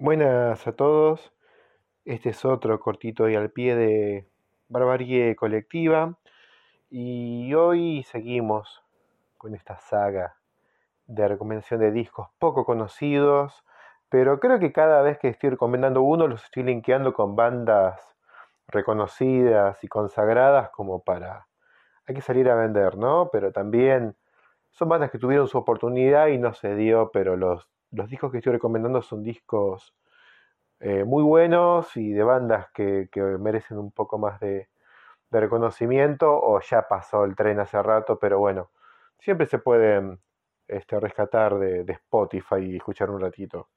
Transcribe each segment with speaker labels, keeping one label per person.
Speaker 1: Buenas a todos. Este es otro cortito y al pie de Barbarie Colectiva. Y hoy seguimos con esta saga de recomendación de discos poco conocidos. Pero creo que cada vez que estoy recomendando uno, los estoy linkeando con bandas reconocidas y consagradas como para... Hay que salir a vender, ¿no? Pero también son bandas que tuvieron su oportunidad y no se dio, pero los, los discos que estoy recomendando son discos eh, muy buenos y de bandas que, merecen un poco más de, reconocimiento o ya pasó el tren hace rato, pero bueno, siempre se pueden este, rescatar de, Spotify y escuchar un ratito.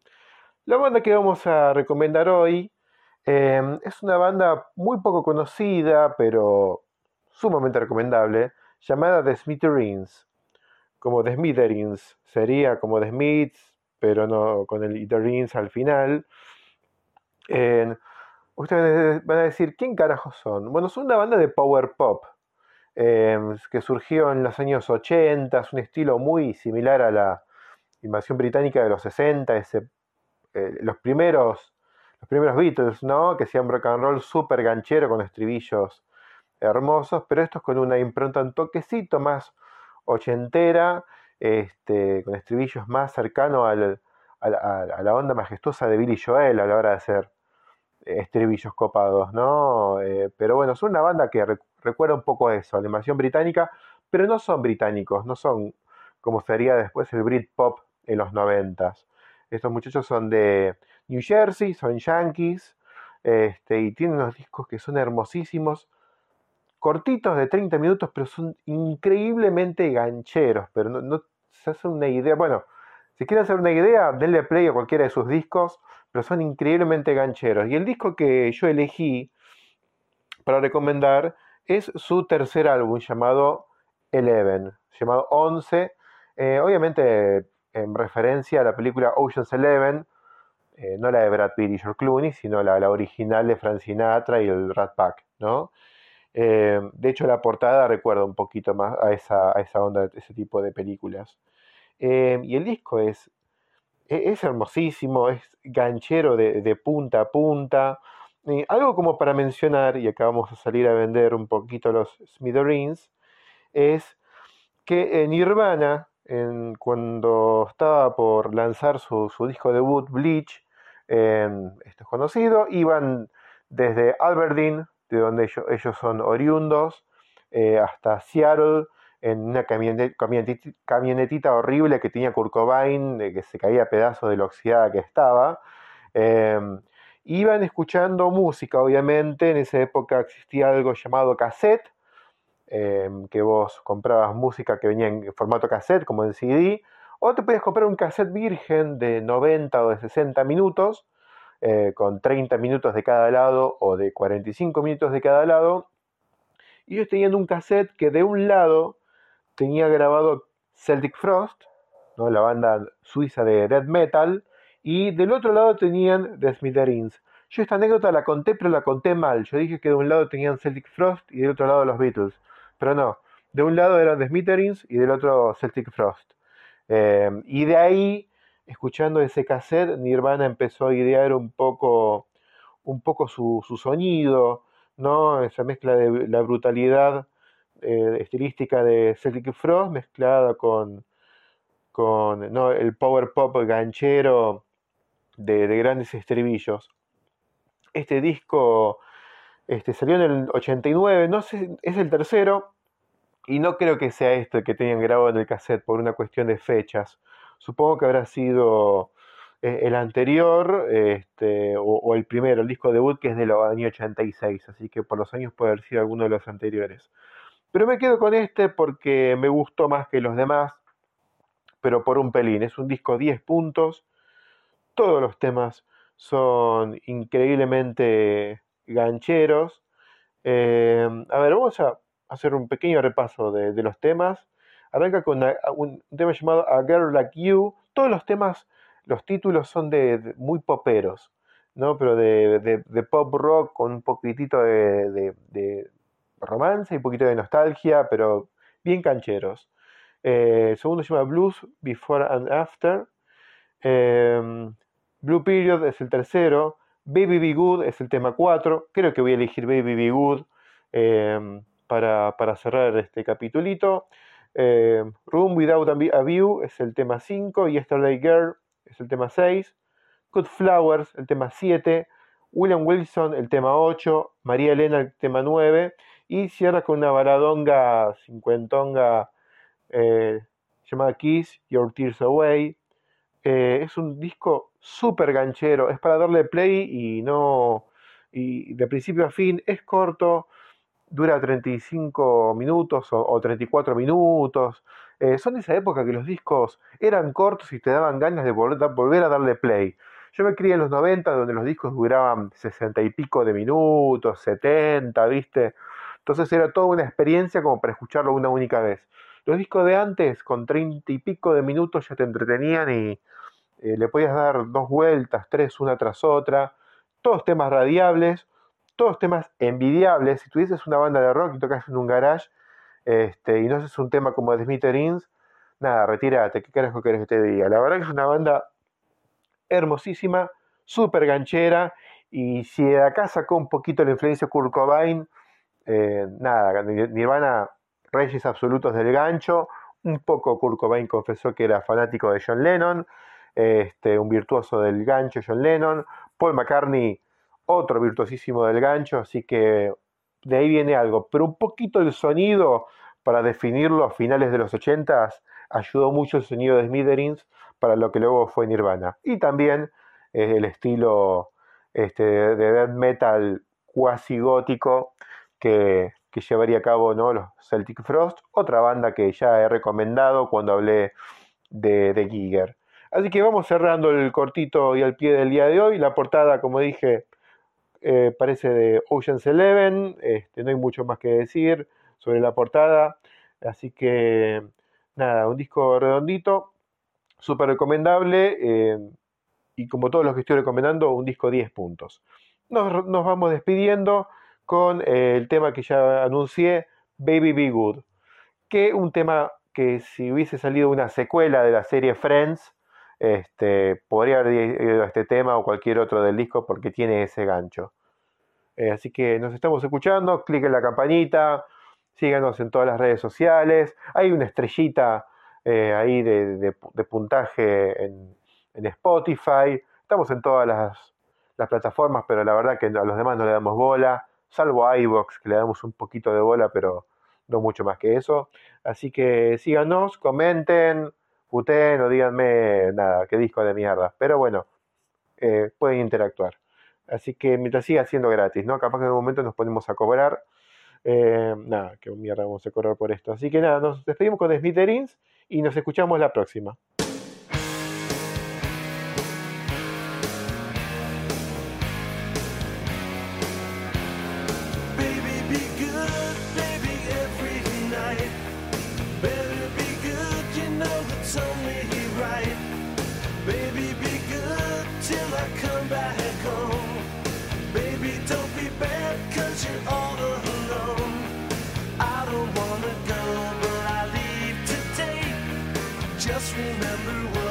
Speaker 1: La banda que vamos a recomendar hoy em, es una banda muy poco conocida, pero sumamente recomendable, llamada The Smithereens. Como The Smithereens, sería como The Smiths, pero no con el Smithereens al final ustedes van a decir, ¿quién carajos son? Bueno, son una banda de power pop em, que surgió en los años 80, es un estilo muy similar a la invasión británica de los 60, ese, eh, los, primeros, los primeros Beatles, ¿no? Que hacían rock and roll súper ganchero con estribillos hermosos, pero estos con una impronta un toquecito más ochentera, este, con estribillos más cercanos al, a, la onda majestuosa de Billy Joel a la hora de hacer estribillos copados, ¿no? Eh, pero bueno, son una banda que recuerda un poco eso, la invasión británica, pero no son británicos, no son como sería después el Britpop en los noventas. Estos muchachos son de New Jersey, son yankees, este, y tienen unos discos que son hermosísimos, cortitos de 30 minutos, pero son increíblemente gancheros, pero no se hace una idea, bueno, si quieren hacer una idea, denle play a cualquiera de sus discos, pero son increíblemente gancheros. Y el disco que yo elegí para recomendar es su tercer álbum llamado Eleven, llamado 11, eh, obviamente en referencia a la película Ocean's Eleven, eh, no la de Brad Pitt y George Clooney, sino la, original de Frank Sinatra y el Rat Pack, ¿no? Eh, de hecho, la portada recuerda un poquito más a esa, a esa onda, a ese tipo de películas. Em, y el disco es, e, es, hermosísimo, es ganchero de, punta a punta. algo como para mencionar, y acá vamos a salir a vender un poquito los Smithereens, es que Nirvana, en, cuando estaba por lanzar su, disco debut, Bleach, esto es conocido, iban desde Aberdeen, de donde ellos, son oriundos, eh, hasta Seattle, en una camionetita, horrible que tenía Kurt Cobain, que se caía a pedazos de la oxidada que estaba. Em, iban escuchando música, obviamente, en esa época existía algo llamado cassette, em, que vos comprabas música que venía en formato cassette, como en CD, o te podías comprar un cassette virgen de 90 o de 60 minutos, eh, con 30 minutos de cada lado o de 45 minutos de cada lado, y ellos tenían un cassette que de un lado tenía grabado Celtic Frost, ¿no? la banda suiza de death metal, y del otro lado tenían The Smithereens. Yo esta anécdota la conté, pero la conté mal. Yo dije que de un lado tenían Celtic Frost y del otro lado los Beatles. Pero no, de un lado eran The Smithereens y del otro Celtic Frost. Eh, y de ahí, escuchando ese cassette, Nirvana empezó a idear un poco, un poco su, su sonido, ¿no? esa mezcla de la brutalidad eh, estilística de Celtic Frost mezclada con, con el power pop ganchero de, grandes estribillos. Este disco este, salió en el 89, no sé, es el tercero, y no creo que sea este que tenían grabado en el cassette por una cuestión de fechas. Supongo que habrá sido eh, el anterior este, o, el primero, el disco debut, que es del año 86, así que por los años puede haber sido alguno de los anteriores. Pero me quedo con este porque me gustó más que los demás, pero por un pelín. Es un disco 10 puntos. Todos los temas son increíblemente gancheros. Eh, a ver, vamos a hacer un pequeño repaso de, los temas. Arranca con un tema llamado A Girl Like You. Todos los temas, los títulos son de, muy poperos, ¿no? Pero de, pop rock con un poquitito de, romance y un poquito de nostalgia, pero bien cancheros. Eh, el segundo se llama Blues Before and After. Em, Blue Period es el tercero, Baby Be Good es el tema 4, creo que voy a elegir Baby Be Good em, para, cerrar este capitulito. Em, Room Without a View es el tema 5, Yesterday Girl es el tema 6, Good Flowers el tema 7, William Wilson el tema 8, María Elena el tema 9 y cierra con una baladonga cincuentonga eh, llamada Kiss Your Tears Away. Eh, es un disco súper ganchero, es para darle play y no. y de principio a fin es corto, dura 35 minutos o, 34 minutos. Eh, son esa época que los discos eran cortos y te daban ganas de volver, a darle play. Yo me crié en los 90 donde los discos duraban 60 y pico de minutos, 70, ¿viste? Entonces era toda una experiencia como para escucharlo una única vez. Los discos de antes, con 30 y pico de minutos, ya te entretenían y eh, le podías dar dos vueltas, tres, una tras otra. Todos temas radiables, todos temas envidiables. Si tuvieses una banda de rock y tocas en un garage este, y no haces un tema como The Smitherins, nada, retírate, ¿qué carajo querés que te diga? La verdad que es una banda hermosísima, súper ganchera, y si de acá sacó un poquito la influencia Kurt Cobain, eh, nada, Nirvana, reyes absolutos del gancho, un poco Kurt Cobain confesó que era fanático de John Lennon, este, un virtuoso del gancho John Lennon, Paul McCartney, otro virtuosísimo del gancho, así que de ahí viene algo, pero un poquito el sonido, para definirlo a finales de los 80 ayudó mucho el sonido de Smithereens para lo que luego fue Nirvana. Y también eh, el estilo este, de death metal cuasi gótico que, llevaría a cabo ¿no? los Celtic Frost, otra banda que ya he recomendado cuando hablé de, de Giger. Así que vamos cerrando el cortito y al pie del día de hoy. La portada, como dije, eh, parece de Ocean's Eleven. Este, no hay mucho más que decir sobre la portada. Así que nada, un disco redondito, súper recomendable. Eh, y como todos los que estoy recomendando, un disco 10 puntos. Nos, vamos despidiendo con eh, el tema que ya anuncié, Baby Be Good. Que un tema que si hubiese salido una secuela de la serie Friends, este, podría haber ido a este tema o cualquier otro del disco porque tiene ese gancho. Eh, así que nos estamos escuchando, clic en la campanita, síganos en todas las redes sociales. Hay una estrellita eh, ahí de, puntaje en, Spotify. Estamos en todas las, las, plataformas, pero la verdad que a los demás no le damos bola, salvo a iVox, que le damos un poquito de bola, pero no mucho más que eso. Así que síganos, comenten, puteen o díganme nada, qué disco de mierda. Pero bueno, eh, pueden interactuar. Así que mientras siga siendo gratis, ¿no? Capaz que en algún momento nos ponemos a cobrar. Eh, nada, qué mierda vamos a cobrar por esto. Así que nada, nos despedimos con Smitherins y nos escuchamos la próxima.
Speaker 2: Just remember what